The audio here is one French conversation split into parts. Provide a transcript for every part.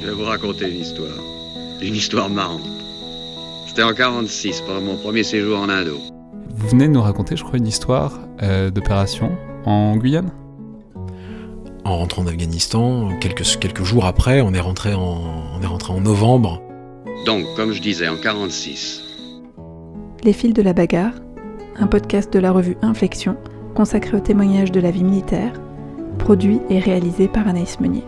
Je vais vous raconter une histoire. Une histoire marrante. C'était en 46, pendant mon premier séjour en Indo. Vous venez de nous raconter, je crois, une histoire euh, d'opération en Guyane? En rentrant d'Afghanistan, quelques, quelques jours après, on est, rentré en, on est rentré en novembre. Donc, comme je disais, en 46. Les fils de la bagarre, un podcast de la revue Inflexion consacré au témoignage de la vie militaire, produit et réalisé par Anaïs Meunier.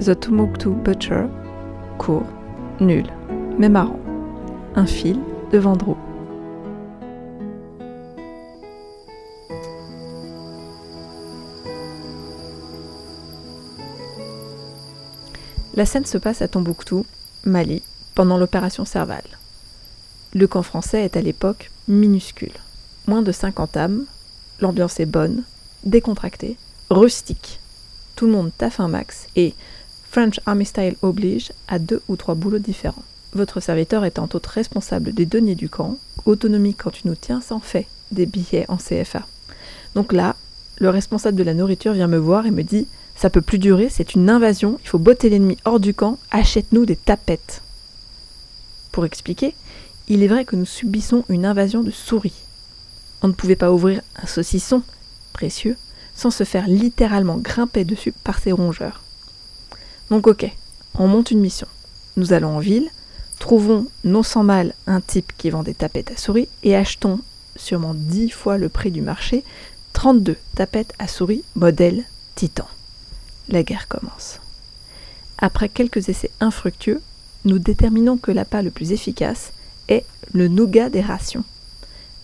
The Tomoktu Butcher, court, nul, mais marrant. Un fil de Vendroux. La scène se passe à Tombouctou, Mali, pendant l'opération Serval. Le camp français est à l'époque minuscule. Moins de 50 âmes, l'ambiance est bonne, décontractée, rustique. Tout le monde taffe un max et French Army Style oblige à deux ou trois boulots différents. Votre serviteur étant autre responsable des deniers du camp, autonomie quand tu nous tiens s'en fait des billets en CFA. Donc là, le responsable de la nourriture vient me voir et me dit Ça peut plus durer, c'est une invasion, il faut botter l'ennemi hors du camp, achète-nous des tapettes. Pour expliquer, il est vrai que nous subissons une invasion de souris. On ne pouvait pas ouvrir un saucisson, précieux, sans se faire littéralement grimper dessus par ces rongeurs. Donc ok, on monte une mission. Nous allons en ville, trouvons non sans mal un type qui vend des tapettes à souris et achetons, sûrement dix fois le prix du marché, 32 tapettes à souris modèle Titan. La guerre commence. Après quelques essais infructueux, nous déterminons que l'appât le plus efficace est le nougat des rations.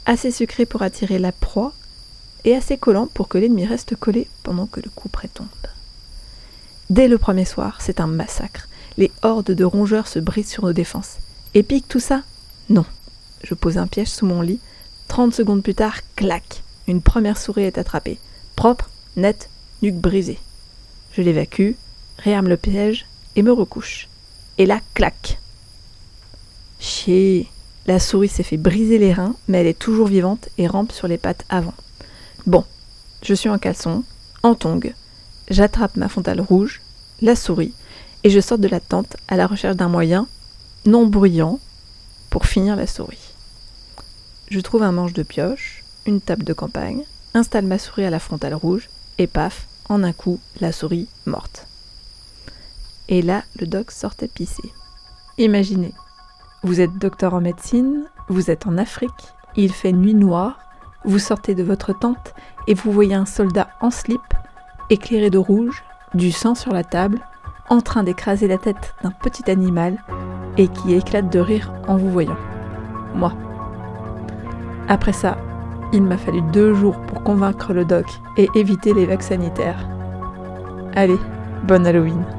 Assez sucré pour attirer la proie et assez collant pour que l'ennemi reste collé pendant que le coup près tombe. Dès le premier soir, c'est un massacre. Les hordes de rongeurs se brisent sur nos défenses. Épique tout ça? Non. Je pose un piège sous mon lit. 30 secondes plus tard, clac Une première souris est attrapée. Propre, nette, nuque brisée. Je l'évacue, réarme le piège et me recouche. Et là, clac Chier La souris s'est fait briser les reins, mais elle est toujours vivante et rampe sur les pattes avant. Bon, je suis en caleçon, en tongue, j'attrape ma frontale rouge, la souris, et je sors de la tente à la recherche d'un moyen, non bruyant, pour finir la souris. Je trouve un manche de pioche, une table de campagne, installe ma souris à la frontale rouge, et paf, en un coup, la souris morte. Et là, le doc sortait pisser. Imaginez, vous êtes docteur en médecine, vous êtes en Afrique, il fait nuit noire, vous sortez de votre tente et vous voyez un soldat en slip éclairé de rouge, du sang sur la table, en train d'écraser la tête d'un petit animal et qui éclate de rire en vous voyant. Moi. Après ça, il m'a fallu deux jours pour convaincre le doc et éviter les vagues sanitaires. Allez, bonne Halloween.